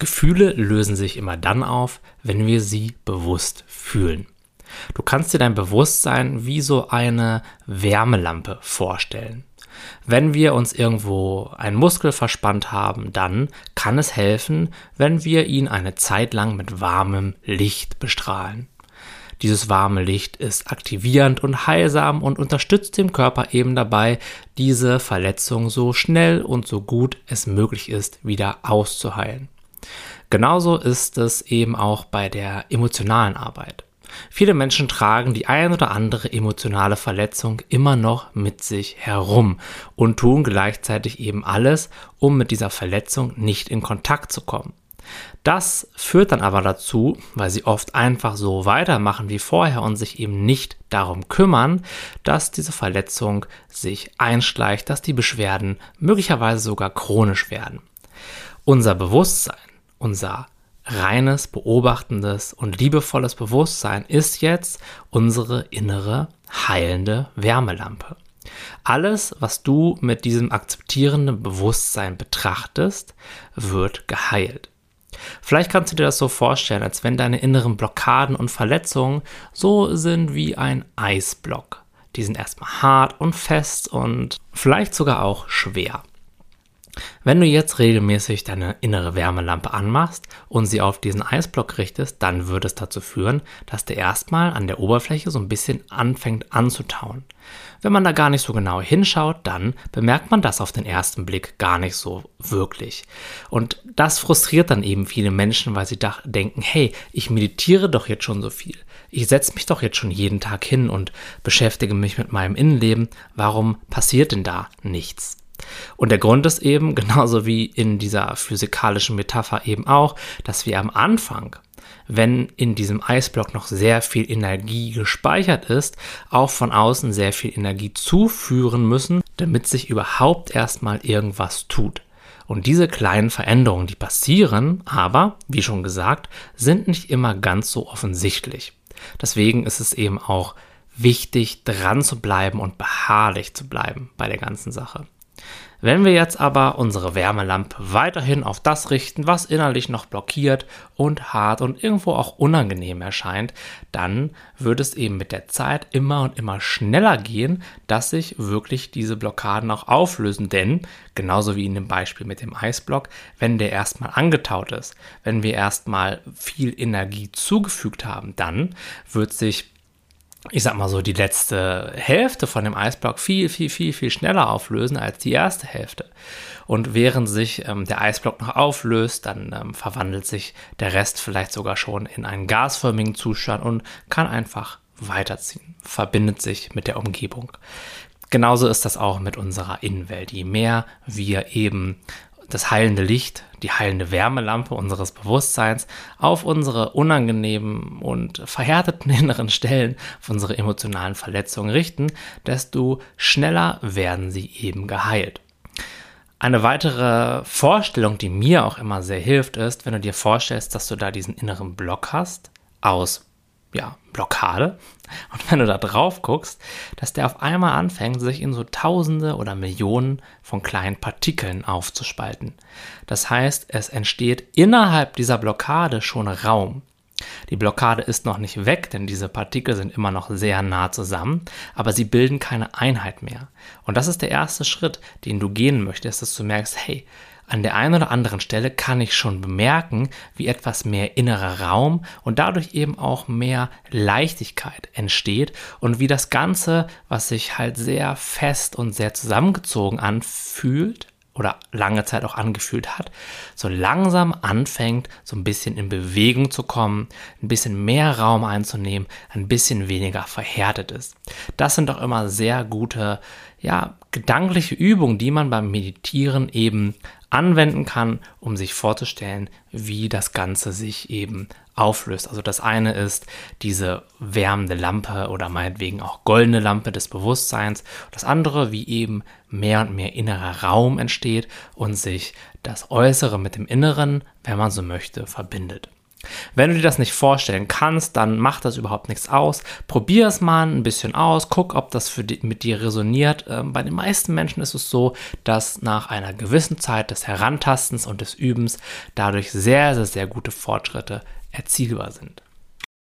Gefühle lösen sich immer dann auf, wenn wir sie bewusst fühlen. Du kannst dir dein Bewusstsein wie so eine Wärmelampe vorstellen. Wenn wir uns irgendwo einen Muskel verspannt haben, dann kann es helfen, wenn wir ihn eine Zeit lang mit warmem Licht bestrahlen. Dieses warme Licht ist aktivierend und heilsam und unterstützt den Körper eben dabei, diese Verletzung so schnell und so gut es möglich ist wieder auszuheilen. Genauso ist es eben auch bei der emotionalen Arbeit. Viele Menschen tragen die ein oder andere emotionale Verletzung immer noch mit sich herum und tun gleichzeitig eben alles, um mit dieser Verletzung nicht in Kontakt zu kommen. Das führt dann aber dazu, weil sie oft einfach so weitermachen wie vorher und sich eben nicht darum kümmern, dass diese Verletzung sich einschleicht, dass die Beschwerden möglicherweise sogar chronisch werden. Unser Bewusstsein, unser reines, beobachtendes und liebevolles Bewusstsein ist jetzt unsere innere heilende Wärmelampe. Alles, was du mit diesem akzeptierenden Bewusstsein betrachtest, wird geheilt. Vielleicht kannst du dir das so vorstellen, als wenn deine inneren Blockaden und Verletzungen so sind wie ein Eisblock. Die sind erstmal hart und fest und vielleicht sogar auch schwer. Wenn du jetzt regelmäßig deine innere Wärmelampe anmachst und sie auf diesen Eisblock richtest, dann wird es dazu führen, dass der erstmal an der Oberfläche so ein bisschen anfängt anzutauen. Wenn man da gar nicht so genau hinschaut, dann bemerkt man das auf den ersten Blick gar nicht so wirklich. Und das frustriert dann eben viele Menschen, weil sie denken, hey, ich meditiere doch jetzt schon so viel. Ich setze mich doch jetzt schon jeden Tag hin und beschäftige mich mit meinem Innenleben. Warum passiert denn da nichts? Und der Grund ist eben, genauso wie in dieser physikalischen Metapher eben auch, dass wir am Anfang, wenn in diesem Eisblock noch sehr viel Energie gespeichert ist, auch von außen sehr viel Energie zuführen müssen, damit sich überhaupt erstmal irgendwas tut. Und diese kleinen Veränderungen, die passieren, aber, wie schon gesagt, sind nicht immer ganz so offensichtlich. Deswegen ist es eben auch wichtig, dran zu bleiben und beharrlich zu bleiben bei der ganzen Sache. Wenn wir jetzt aber unsere Wärmelampe weiterhin auf das richten, was innerlich noch blockiert und hart und irgendwo auch unangenehm erscheint, dann wird es eben mit der Zeit immer und immer schneller gehen, dass sich wirklich diese Blockaden auch auflösen. Denn, genauso wie in dem Beispiel mit dem Eisblock, wenn der erstmal angetaut ist, wenn wir erstmal viel Energie zugefügt haben, dann wird sich ich sag mal so, die letzte Hälfte von dem Eisblock viel, viel, viel, viel schneller auflösen als die erste Hälfte. Und während sich ähm, der Eisblock noch auflöst, dann ähm, verwandelt sich der Rest vielleicht sogar schon in einen gasförmigen Zustand und kann einfach weiterziehen, verbindet sich mit der Umgebung. Genauso ist das auch mit unserer Innenwelt. Je mehr wir eben das heilende Licht, die heilende Wärmelampe unseres Bewusstseins auf unsere unangenehmen und verhärteten inneren Stellen, auf unsere emotionalen Verletzungen richten, desto schneller werden sie eben geheilt. Eine weitere Vorstellung, die mir auch immer sehr hilft, ist, wenn du dir vorstellst, dass du da diesen inneren Block hast aus ja, Blockade. Und wenn du da drauf guckst, dass der auf einmal anfängt, sich in so Tausende oder Millionen von kleinen Partikeln aufzuspalten. Das heißt, es entsteht innerhalb dieser Blockade schon Raum. Die Blockade ist noch nicht weg, denn diese Partikel sind immer noch sehr nah zusammen, aber sie bilden keine Einheit mehr. Und das ist der erste Schritt, den du gehen möchtest, dass du merkst, hey, an der einen oder anderen Stelle kann ich schon bemerken, wie etwas mehr innerer Raum und dadurch eben auch mehr Leichtigkeit entsteht und wie das Ganze, was sich halt sehr fest und sehr zusammengezogen anfühlt, oder lange Zeit auch angefühlt hat, so langsam anfängt, so ein bisschen in Bewegung zu kommen, ein bisschen mehr Raum einzunehmen, ein bisschen weniger verhärtet ist. Das sind doch immer sehr gute, ja, gedankliche Übungen, die man beim Meditieren eben anwenden kann, um sich vorzustellen, wie das Ganze sich eben auflöst. Also das eine ist diese wärmende Lampe oder meinetwegen auch goldene Lampe des Bewusstseins. Das andere, wie eben mehr und mehr innerer Raum entsteht und sich das Äußere mit dem Inneren, wenn man so möchte, verbindet. Wenn du dir das nicht vorstellen kannst, dann macht das überhaupt nichts aus. Probier es mal ein bisschen aus, guck, ob das die, mit dir resoniert. Ähm, bei den meisten Menschen ist es so, dass nach einer gewissen Zeit des Herantastens und des Übens dadurch sehr, sehr, sehr gute Fortschritte erzielbar sind.